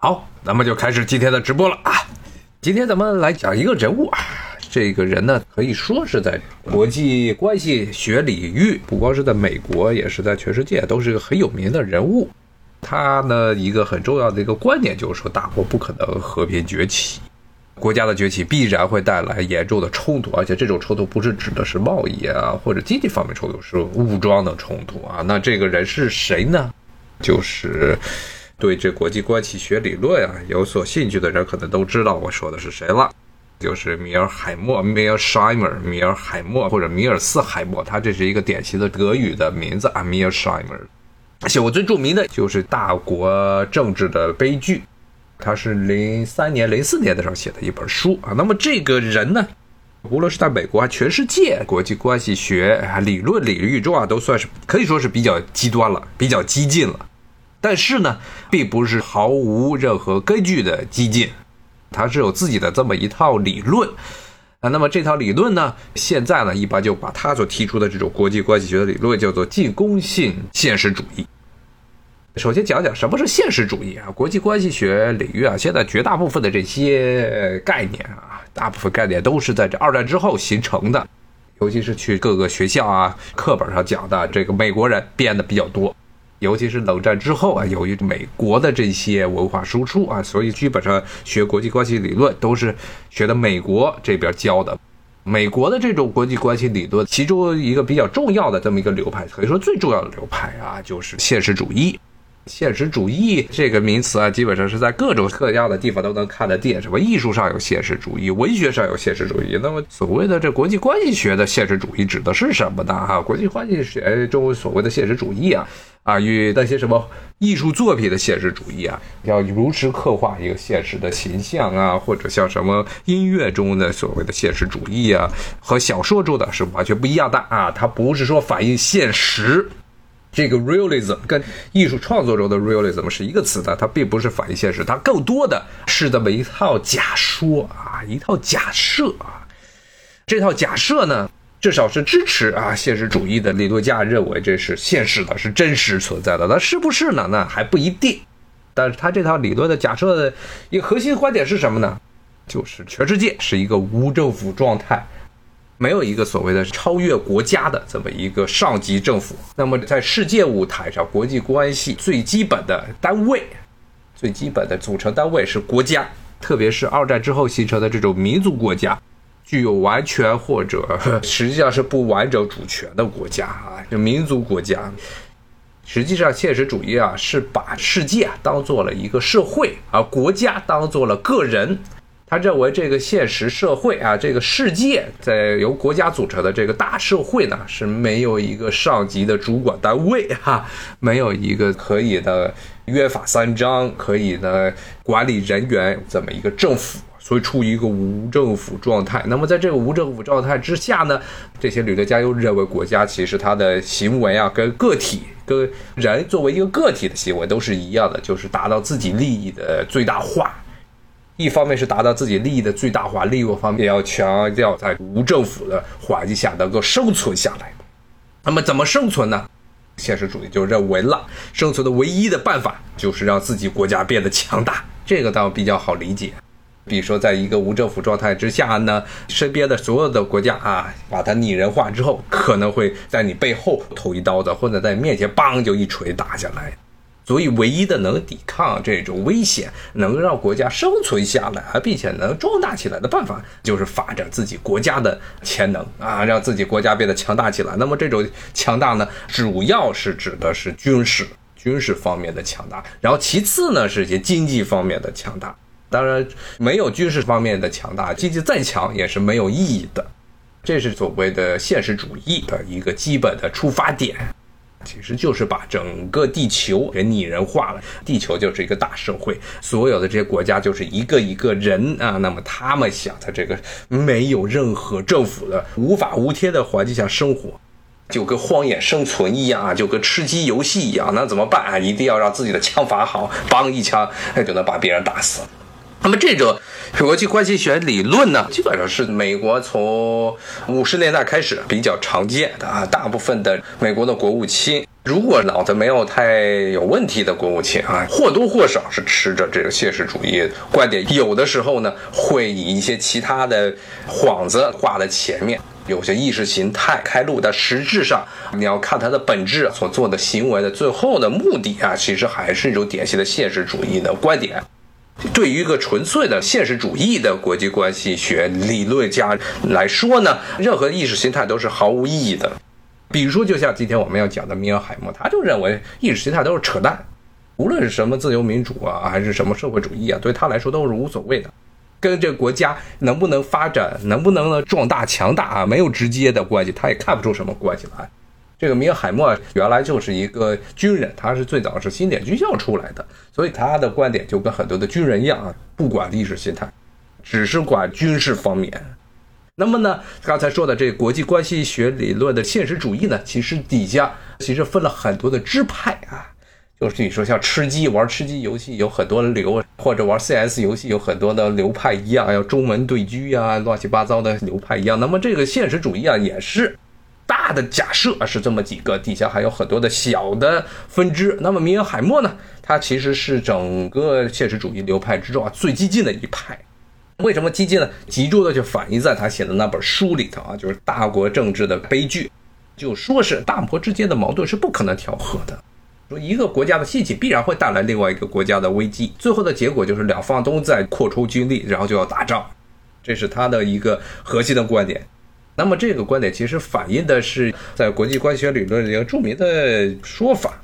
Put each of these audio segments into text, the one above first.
好，咱们就开始今天的直播了啊！今天咱们来讲一个人物啊，这个人呢可以说是在国际关系学领域，不光是在美国，也是在全世界都是一个很有名的人物。他呢一个很重要的一个观点就是说，大国不可能和平崛起，国家的崛起必然会带来严重的冲突，而且这种冲突不是指的是贸易啊或者经济方面冲突，是武装的冲突啊。那这个人是谁呢？就是。对这国际关系学理论啊有所兴趣的人，可能都知道我说的是谁了，就是米尔海默 （Mearsheimer），米尔海默或者米尔斯海默，他这是一个典型的德语的名字啊，Mearsheimer。写过最著名的就是大国政治的悲剧，他是零三年、零四年的时候写的一本书啊。那么这个人呢，无论是在美国还是全世界国际关系学理论领域中啊，都算是可以说是比较极端了，比较激进了。但是呢，并不是毫无任何根据的激进，它是有自己的这么一套理论啊。那么这套理论呢，现在呢，一般就把他所提出的这种国际关系学的理论叫做进攻性现实主义。首先讲讲什么是现实主义啊？国际关系学领域啊，现在绝大部分的这些概念啊，大部分概念都是在这二战之后形成的，尤其是去各个学校啊课本上讲的，这个美国人编的比较多。尤其是冷战之后啊，由于美国的这些文化输出啊，所以基本上学国际关系理论都是学的美国这边教的。美国的这种国际关系理论，其中一个比较重要的这么一个流派，可以说最重要的流派啊，就是现实主义。现实主义这个名词啊，基本上是在各种各样的地方都能看得见。什么艺术上有现实主义，文学上有现实主义。那么所谓的这国际关系学的现实主义指的是什么呢？哈，国际关系学中所谓的现实主义啊，啊，与那些什么艺术作品的现实主义啊，要如实刻画一个现实的形象啊，或者像什么音乐中的所谓的现实主义啊，和小说中的是完全不一样的啊。它不是说反映现实。这个 realism 跟艺术创作中的 realism 是一个词的，它并不是反映现实，它更多的是这么一套假说啊，一套假设啊。这套假设呢，至少是支持啊现实主义的理论家认为这是现实的，是真实存在的。那是不是呢？那还不一定。但是他这套理论的假设的一个核心观点是什么呢？就是全世界是一个无政府状态。没有一个所谓的超越国家的这么一个上级政府。那么，在世界舞台上，国际关系最基本的单位、最基本的组成单位是国家，特别是二战之后形成的这种民族国家，具有完全或者实际上是不完整主权的国家啊，就民族国家。实际上，现实主义啊，是把世界当做了一个社会，而国家当做了个人。他认为这个现实社会啊，这个世界在由国家组成的这个大社会呢，是没有一个上级的主管单位哈，没有一个可以的约法三章，可以的管理人员这么一个政府，所以处于一个无政府状态。那么在这个无政府状态之下呢，这些理论家又认为国家其实它的行为啊，跟个体跟人作为一个个体的行为都是一样的，就是达到自己利益的最大化。一方面是达到自己利益的最大化，另一方面要强调在无政府的环境下能够生存下来。那么怎么生存呢？现实主义就认为了，生存的唯一的办法就是让自己国家变得强大。这个倒比较好理解。比如说，在一个无政府状态之下呢，身边的所有的国家啊，把它拟人化之后，可能会在你背后捅一刀子，或者在你面前梆就一锤打下来。所以，唯一的能抵抗这种危险，能让国家生存下来，并且能壮大起来的办法，就是发展自己国家的潜能啊，让自己国家变得强大起来。那么，这种强大呢，主要是指的是军事、军事方面的强大，然后其次呢，是一些经济方面的强大。当然，没有军事方面的强大，经济再强也是没有意义的。这是所谓的现实主义的一个基本的出发点。其实就是把整个地球给拟人化了，地球就是一个大社会，所有的这些国家就是一个一个人啊。那么他们想在这个没有任何政府的无法无天的环境下生活，就跟荒野生存一样啊，就跟吃鸡游戏一样。那怎么办啊？一定要让自己的枪法好，梆一枪那 就能把别人打死。那么这种国际关系学理论呢，基本上是美国从五十年代开始比较常见的啊。大部分的美国的国务卿，如果脑子没有太有问题的国务卿啊，或多或少是持着这个现实主义观点。有的时候呢，会以一些其他的幌子挂在前面，有些意识形态开路。但实质上，你要看它的本质所做的行为的最后的目的啊，其实还是一种典型的现实主义的观点。对于一个纯粹的现实主义的国际关系学理论家来说呢，任何意识形态都是毫无意义的。比如说，就像今天我们要讲的米尔海默，他就认为意识形态都是扯淡，无论是什么自由民主啊，还是什么社会主义啊，对他来说都是无所谓的，跟这个国家能不能发展、能不能壮大强大啊，没有直接的关系，他也看不出什么关系来。这个米尔海默原来就是一个军人，他是最早是新点军校出来的，所以他的观点就跟很多的军人一样啊，不管意识形态，只是管军事方面。那么呢，刚才说的这国际关系学理论的现实主义呢，其实底下其实分了很多的支派啊，就是你说像吃鸡玩吃鸡游戏有很多流，或者玩 CS 游戏有很多的流派一样，要中门对狙呀，乱七八糟的流派一样。那么这个现实主义啊，也是。他的假设是这么几个，底下还有很多的小的分支。那么米尔海默呢？他其实是整个现实主义流派之中啊最激进的一派。为什么激进呢？集中的就反映在他写的那本书里头啊，就是大国政治的悲剧，就说是大国之间的矛盾是不可能调和的，说一个国家的兴起必然会带来另外一个国家的危机，最后的结果就是两方都在扩充军力，然后就要打仗。这是他的一个核心的观点。那么这个观点其实反映的是在国际关系学理论里一个著名的说法，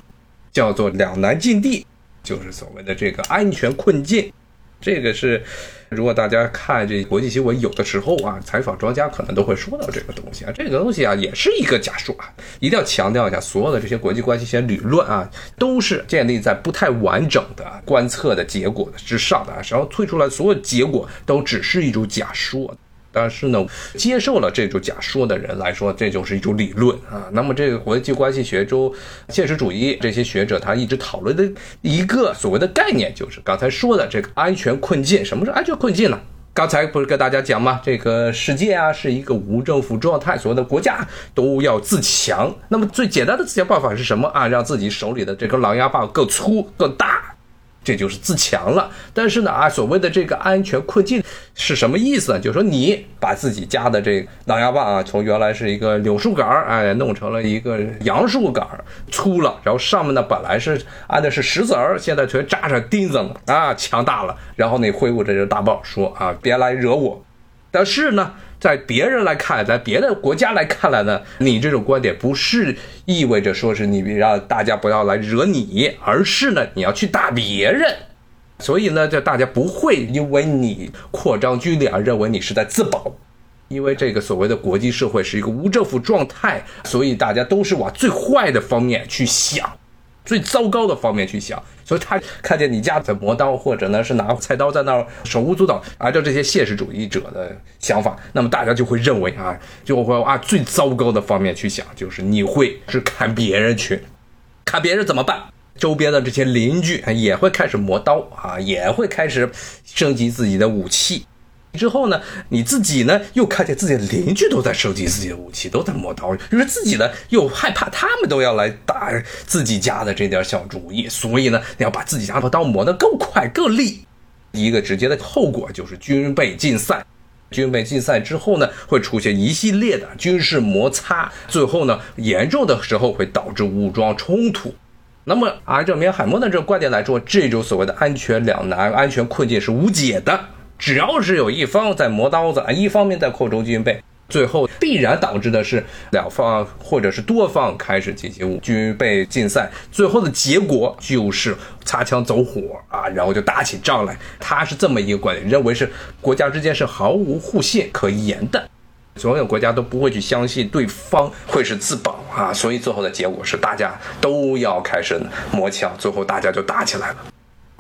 叫做两难境地，就是所谓的这个安全困境。这个是如果大家看这国际新闻，有的时候啊，采访专家可能都会说到这个东西啊。这个东西啊，也是一个假说啊，一定要强调一下，所有的这些国际关系学理论啊，都是建立在不太完整的观测的结果之上的，然后推出来所有结果都只是一种假说。但是呢，接受了这种假说的人来说，这就是一种理论啊。那么，这个国际关系学中，现实主义这些学者他一直讨论的一个所谓的概念，就是刚才说的这个安全困境。什么是安全困境呢？刚才不是跟大家讲吗？这个世界啊是一个无政府状态，所有的国家都要自强。那么最简单的自强办法是什么啊？让自己手里的这根狼牙棒更粗更大。这就是自强了，但是呢啊，所谓的这个安全困境是什么意思呢？就是说你把自己家的这个狼牙棒啊，从原来是一个柳树杆儿，哎，弄成了一个杨树杆儿，粗了，然后上面呢本来是安的是石子儿，现在全扎上钉子了啊，强大了。然后你挥舞着这大棒说啊，别来惹我。但是呢。在别人来看，在别的国家来看来呢，你这种观点不是意味着说是你让大家不要来惹你，而是呢你要去打别人。所以呢，就大家不会因为你扩张军力而认为你是在自保，因为这个所谓的国际社会是一个无政府状态，所以大家都是往最坏的方面去想。最糟糕的方面去想，所以他看见你家在磨刀，或者呢是拿菜刀在那儿手舞足蹈，按照这些现实主义者的想法，那么大家就会认为啊，就会啊最糟糕的方面去想，就是你会是砍别人去，砍别人怎么办？周边的这些邻居也会开始磨刀啊，也会开始升级自己的武器。之后呢，你自己呢又看见自己的邻居都在收集自己的武器，都在磨刀，于是自己呢又害怕他们都要来打自己家的这点小主意，所以呢，你要把自己家的刀磨得更快更利。一个直接的后果就是军备竞赛，军备竞赛之后呢，会出现一系列的军事摩擦，最后呢，严重的时候会导致武装冲突。那么按照米海默的这个观点来说，这种所谓的安全两难、安全困境是无解的。只要是有一方在磨刀子啊，一方面在扩充军备，最后必然导致的是两方或者是多方开始进行军备竞赛，最后的结果就是擦枪走火啊，然后就打起仗来。他是这么一个观点，认为是国家之间是毫无互信可言的，所有国家都不会去相信对方会是自保啊，所以最后的结果是大家都要开始磨枪，最后大家就打起来了。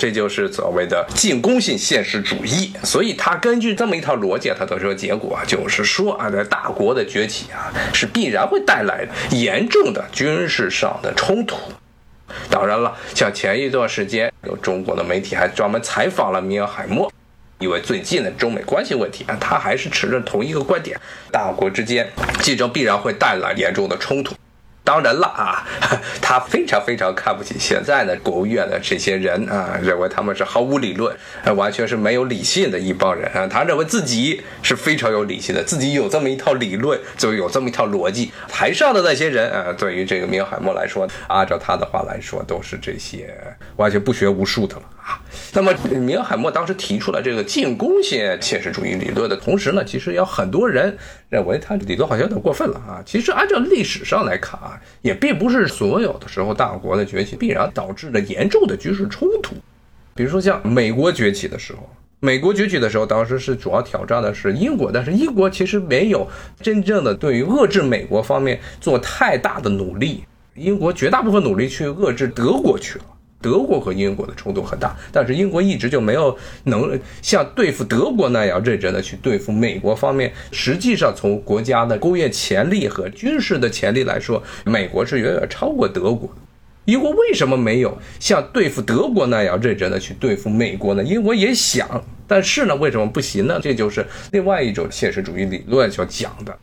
这就是所谓的进攻性现实主义，所以他根据这么一套逻辑，他得出的结果啊就是说啊，在大国的崛起啊，是必然会带来严重的军事上的冲突。当然了，像前一段时间有中国的媒体还专门采访了米尔海默，因为最近的中美关系问题啊，他还是持着同一个观点：大国之间竞争必然会带来严重的冲突。当然了啊，他非常非常看不起现在的国务院的这些人啊，认为他们是毫无理论，完全是没有理性的一帮人啊。他认为自己是非常有理性的，自己有这么一套理论，就有这么一套逻辑。台上的那些人啊，对于这个明海默来说，按照他的话来说，都是这些完全不学无术的了。啊那么，明海默当时提出了这个进攻性现实主义理论的同时呢，其实有很多人认为他理论好像有点过分了啊。其实按照历史上来看啊。也并不是所有的时候，大国的崛起必然导致了严重的军事冲突。比如说像美国崛起的时候，美国崛起的时候，当时是主要挑战的是英国，但是英国其实没有真正的对于遏制美国方面做太大的努力，英国绝大部分努力去遏制德国去了。德国和英国的冲突很大，但是英国一直就没有能像对付德国那样认真的去对付美国方面。实际上，从国家的工业潜力和军事的潜力来说，美国是远远超过德国。英国为什么没有像对付德国那样认真的去对付美国呢？英国也想，但是呢，为什么不行呢？这就是另外一种现实主义理论所讲的。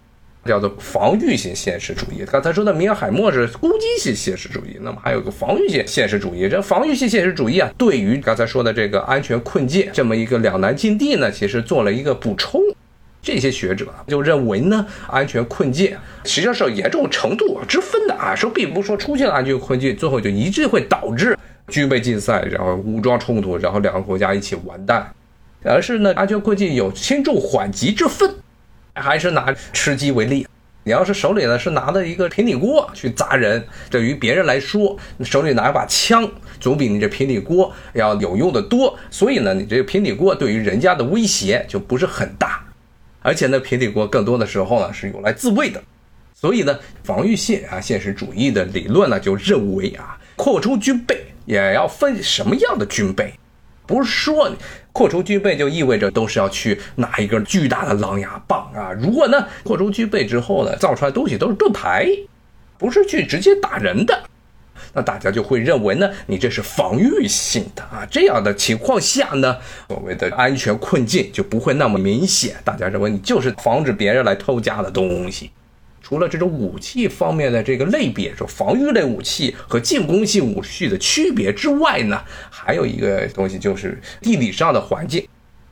叫做防御性现实主义。刚才说的米尔海默是攻击性现实主义，那么还有个防御性现实主义。这防御性现实主义啊，对于刚才说的这个安全困境这么一个两难境地呢，其实做了一个补充。这些学者就认为呢，安全困境实际上是有严重程度之分的啊，说并不是说出现了安全困境，最后就一致会导致军备竞赛，然后武装冲突，然后两个国家一起完蛋，而是呢，安全困境有轻重缓急之分。还是拿吃鸡为例，你要是手里呢是拿着一个平底锅去砸人，对于别人来说，你手里拿把枪总比你这平底锅要有用的多。所以呢，你这个平底锅对于人家的威胁就不是很大，而且呢，平底锅更多的时候呢是用来自卫的。所以呢，防御性啊现实主义的理论呢就认为啊，扩充军备也要分什么样的军备。不是说扩充军备就意味着都是要去拿一根巨大的狼牙棒啊！如果呢扩充军备之后呢，造出来东西都是盾牌，不是去直接打人的，那大家就会认为呢，你这是防御性的啊！这样的情况下呢，所谓的安全困境就不会那么明显，大家认为你就是防止别人来偷家的东西。除了这种武器方面的这个类别，说防御类武器和进攻性武器的区别之外呢，还有一个东西就是地理上的环境。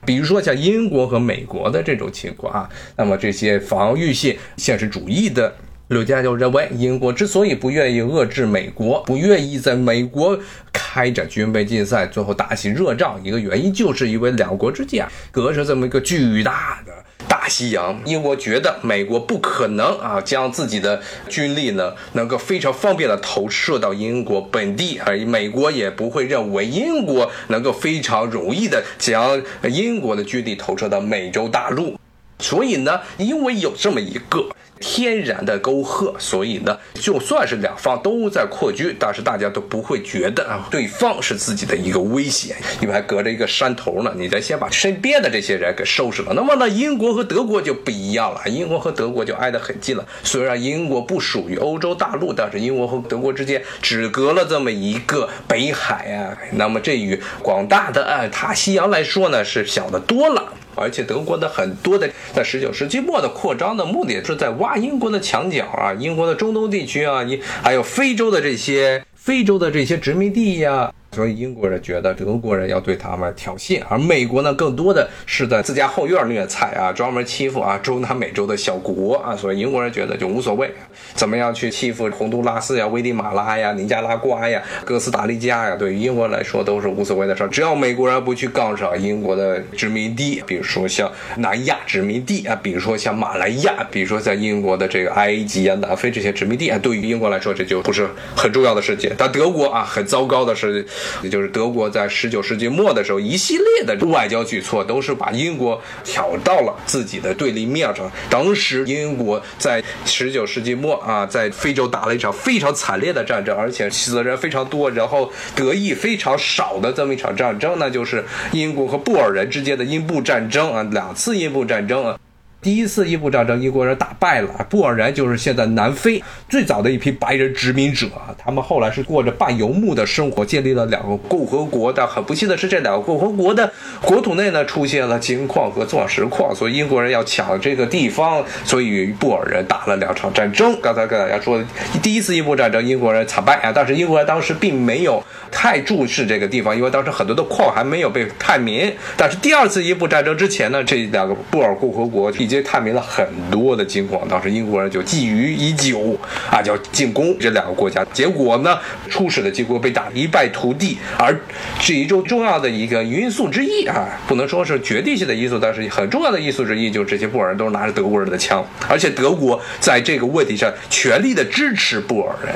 比如说像英国和美国的这种情况啊，那么这些防御性现实主义的柳家就认为，英国之所以不愿意遏制美国，不愿意在美国开展军备竞赛，最后打起热仗，一个原因就是因为两国之间隔着这么一个巨大的。大西洋，英国觉得美国不可能啊，将自己的军力呢能够非常方便的投射到英国本地，而美国也不会认为英国能够非常容易的将英国的军力投射到美洲大陆。所以呢，因为有这么一个。天然的沟壑，所以呢，就算是两方都在扩军，但是大家都不会觉得啊，对方是自己的一个威胁，因为还隔着一个山头呢。你得先把身边的这些人给收拾了。那么呢，英国和德国就不一样了，英国和德国就挨得很近了。虽然英国不属于欧洲大陆，但是英国和德国之间只隔了这么一个北海啊。那么这与广大的啊大西洋来说呢，是小的多了。而且德国的很多的在十九世纪末的扩张的目的是在挖英国的墙角啊，英国的中东地区啊，你还有非洲的这些非洲的这些殖民地呀。所以英国人觉得德国人要对他们挑衅，而美国呢，更多的是在自家后院虐菜啊，专门欺负啊中南美洲的小国啊。所以英国人觉得就无所谓，怎么样去欺负洪都拉斯呀、危地马拉呀、尼加拉瓜呀、哥斯达黎加呀，对于英国来说都是无所谓的事儿。只要美国人不去杠上英国的殖民地，比如说像南亚殖民地啊，比如说像马来亚，比如说在英国的这个埃及啊、南非这些殖民地啊，对于英国来说这就不是很重要的事情。但德国啊，很糟糕的是。也就是德国在十九世纪末的时候，一系列的外交举措都是把英国挑到了自己的对立面上。当时英国在十九世纪末啊，在非洲打了一场非常惨烈的战争，而且死的人非常多，然后得益非常少的这么一场战争，那就是英国和布尔人之间的英布战争啊，两次英布战争啊。第一次伊布战争，英国人打败了布尔人，就是现在南非最早的一批白人殖民者。他们后来是过着半游牧的生活，建立了两个共和国。但很不幸的是，这两个共和国的国土内呢出现了金矿和钻石矿，所以英国人要抢这个地方，所以与布尔人打了两场战争。刚才跟大家说，第一次伊布战争，英国人惨败啊，但是英国人当时并没有太注视这个地方，因为当时很多的矿还没有被探明。但是第二次伊布战争之前呢，这两个布尔共和国。已直接探明了很多的金矿，当时英国人就觊觎已久啊，就要进攻这两个国家。结果呢，初始的结果被打一败涂地，而是一种重要的一个因素之一啊，不能说是决定性的因素，但是很重要的因素之一，就是这些布尔人都是拿着德国人的枪，而且德国在这个问题上全力的支持布尔人。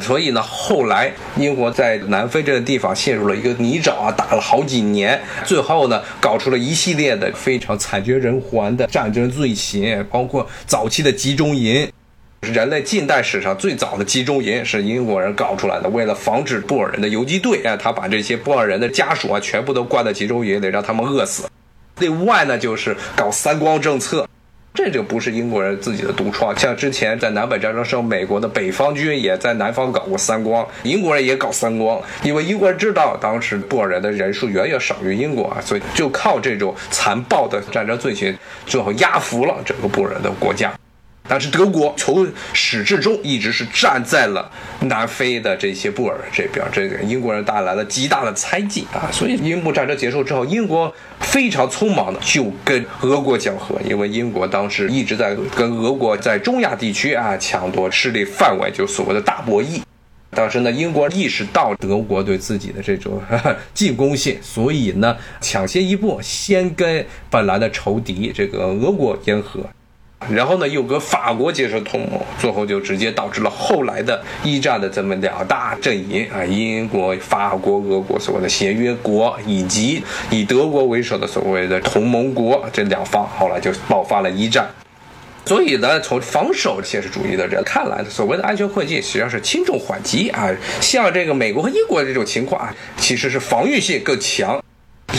所以呢，后来英国在南非这个地方陷入了一个泥沼啊，打了好几年，最后呢，搞出了一系列的非常惨绝人寰的战争罪行，包括早期的集中营，人类近代史上最早的集中营是英国人搞出来的，为了防止布尔人的游击队啊，他把这些布尔人的家属啊全部都关在集中营里，让他们饿死。另外呢，就是搞三光政策。这就不是英国人自己的独创，像之前在南北战争时候，美国的北方军也在南方搞过三光，英国人也搞三光，因为英国人知道当时布尔人的人数远远少于英国啊，所以就靠这种残暴的战争罪行，最后压服了整个布尔人的国家。但是德国从始至终一直是站在了南非的这些布尔这边，这个英国人带来了极大的猜忌啊，所以英布战争结束之后，英国非常匆忙的就跟俄国讲和，因为英国当时一直在跟俄国在中亚地区啊抢夺势力范围，就所谓的大博弈。当时呢，英国意识到德国对自己的这种 进攻性，所以呢抢先一步，先跟本来的仇敌这个俄国言和。然后呢，又跟法国结成同盟，最后就直接导致了后来的一战的这么两大阵营啊，英国、法国、俄国所谓的协约国，以及以德国为首的所谓的同盟国这两方，后来就爆发了一战。所以呢，从防守现实主义的人看来，所谓的安全困境实际上是轻重缓急啊。像这个美国和英国这种情况啊，其实是防御性更强。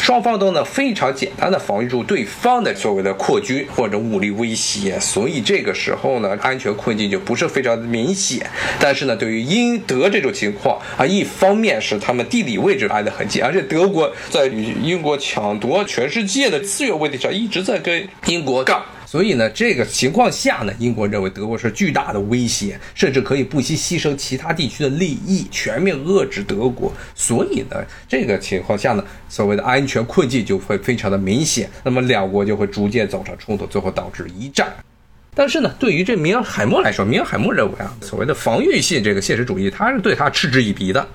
双方都呢非常简单的防御住对方的所谓的扩军或者武力威胁，所以这个时候呢安全困境就不是非常的明显。但是呢，对于英德这种情况啊，一方面是他们地理位置挨得很近，而且德国在与英国抢夺全世界的资源问题上一直在跟英国杠。所以呢，这个情况下呢，英国认为德国是巨大的威胁，甚至可以不惜牺牲其他地区的利益，全面遏制德国。所以呢，这个情况下呢，所谓的安全困境就会非常的明显。那么两国就会逐渐走上冲突，最后导致一战。但是呢，对于这米尔海默来说，米尔海默认为啊，所谓的防御性这个现实主义，他是对他嗤之以鼻的。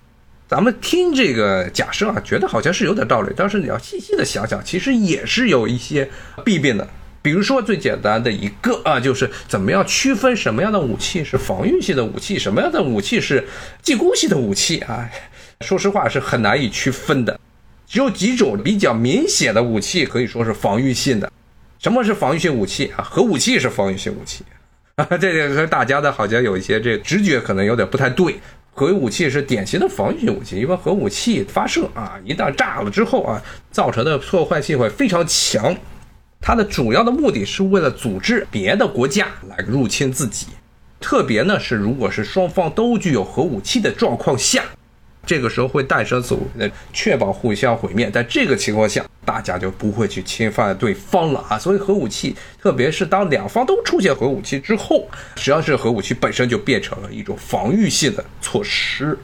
咱们听这个假设啊，觉得好像是有点道理，但是你要细细的想想，其实也是有一些弊病的。比如说最简单的一个啊，就是怎么样区分什么样的武器是防御性的武器，什么样的武器是进攻性的武器啊？说实话是很难以区分的。只有几种比较明显的武器可以说是防御性的。什么是防御性武器啊？核武器是防御性武器啊？这个和大家的好像有一些这直觉可能有点不太对。核武器是典型的防御性武器，因为核武器发射啊，一旦炸了之后啊，造成的破坏性会非常强。它的主要的目的是为了组织别的国家来入侵自己，特别呢是如果是双方都具有核武器的状况下，这个时候会诞生所谓的确保互相毁灭。在这个情况下，大家就不会去侵犯对方了啊。所以核武器，特别是当两方都出现核武器之后，实际上是核武器本身就变成了一种防御性的措施。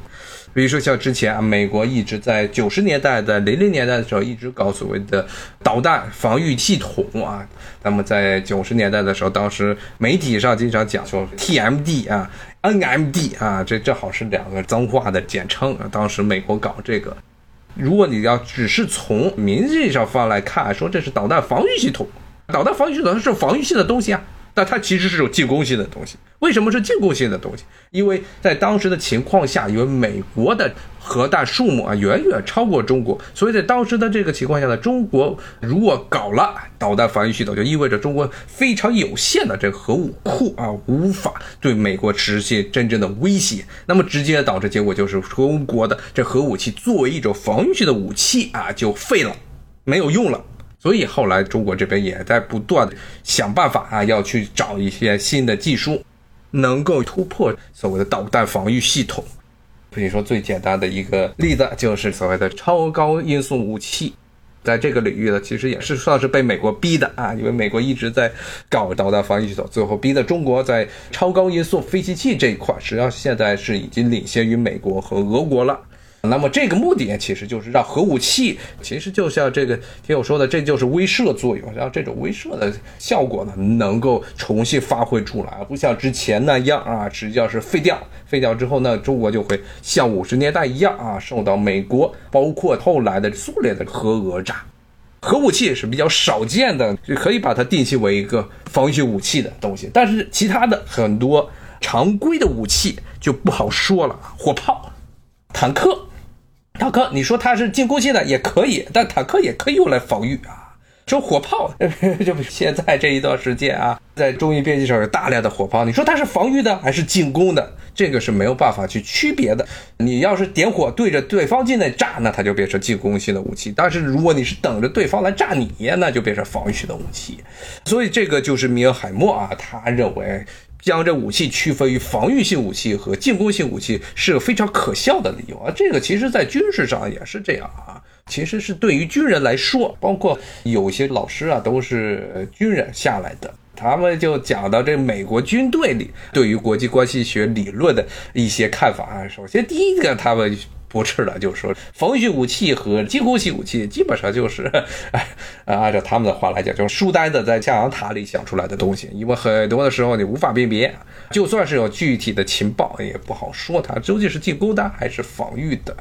比如说，像之前啊，美国一直在九十年代、在零零年代的时候，一直搞所谓的导弹防御系统啊。那么在九十年代的时候，当时媒体上经常讲说 TMD 啊、NMD 啊，这正好是两个脏话的简称。当时美国搞这个，如果你要只是从名义上方来看，说这是导弹防御系统，导弹防御系统它是防御性的东西啊。那它其实是种进攻性的东西。为什么是进攻性的东西？因为在当时的情况下，因为美国的核弹数目啊远远超过中国，所以在当时的这个情况下呢，中国如果搞了导弹防御系统，就意味着中国非常有限的这核武库啊，无法对美国实现真正的威胁。那么直接导致结果就是中国的这核武器作为一种防御性的武器啊，就废了，没有用了。所以后来中国这边也在不断的想办法啊，要去找一些新的技术，能够突破所谓的导弹防御系统。比如说最简单的一个例子，就是所谓的超高音速武器。在这个领域呢，其实也是算是被美国逼的啊，因为美国一直在搞导弹防御系统，最后逼的中国在超高音速飞行器这一块，实际上现在是已经领先于美国和俄国了。那么这个目的其实就是让核武器，其实就像这个听我说的，这就是威慑作用，让这种威慑的效果呢能够重新发挥出来，不像之前那样啊，实际上是废掉，废掉之后呢，中国就会像五十年代一样啊，受到美国包括后来的苏联的核讹诈。核武器是比较少见的，就可以把它定性为一个防御武器的东西，但是其他的很多常规的武器就不好说了，火炮、坦克。坦克，你说它是进攻性的也可以，但坦克也可以用来防御啊。说火炮，就现在这一段时间啊，在中印边境上有大量的火炮，你说它是防御的还是进攻的？这个是没有办法去区别的。你要是点火对着对方境内炸，那它就变成进攻性的武器；但是如果你是等着对方来炸你，那就变成防御性的武器。所以这个就是米尔海默啊，他认为。将这武器区分于防御性武器和进攻性武器是个非常可笑的理由啊！这个其实在军事上也是这样啊。其实是对于军人来说，包括有些老师啊，都是军人下来的，他们就讲到这美国军队里对于国际关系学理论的一些看法啊。首先，第一个他们。不是的，就是说，防御武器和进攻性武器基本上就是，按照他们的话来讲，就是书呆子在象牙塔里想出来的东西。因为很多的时候你无法辨别，就算是有具体的情报，也不好说它究竟是进攻的还是防御的。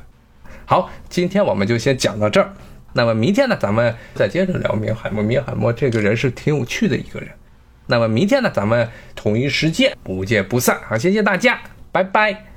好，今天我们就先讲到这儿。那么明天呢，咱们再接着聊明海默。明海默这个人是挺有趣的一个人。那么明天呢，咱们统一时间不见不散。好，谢谢大家，拜拜。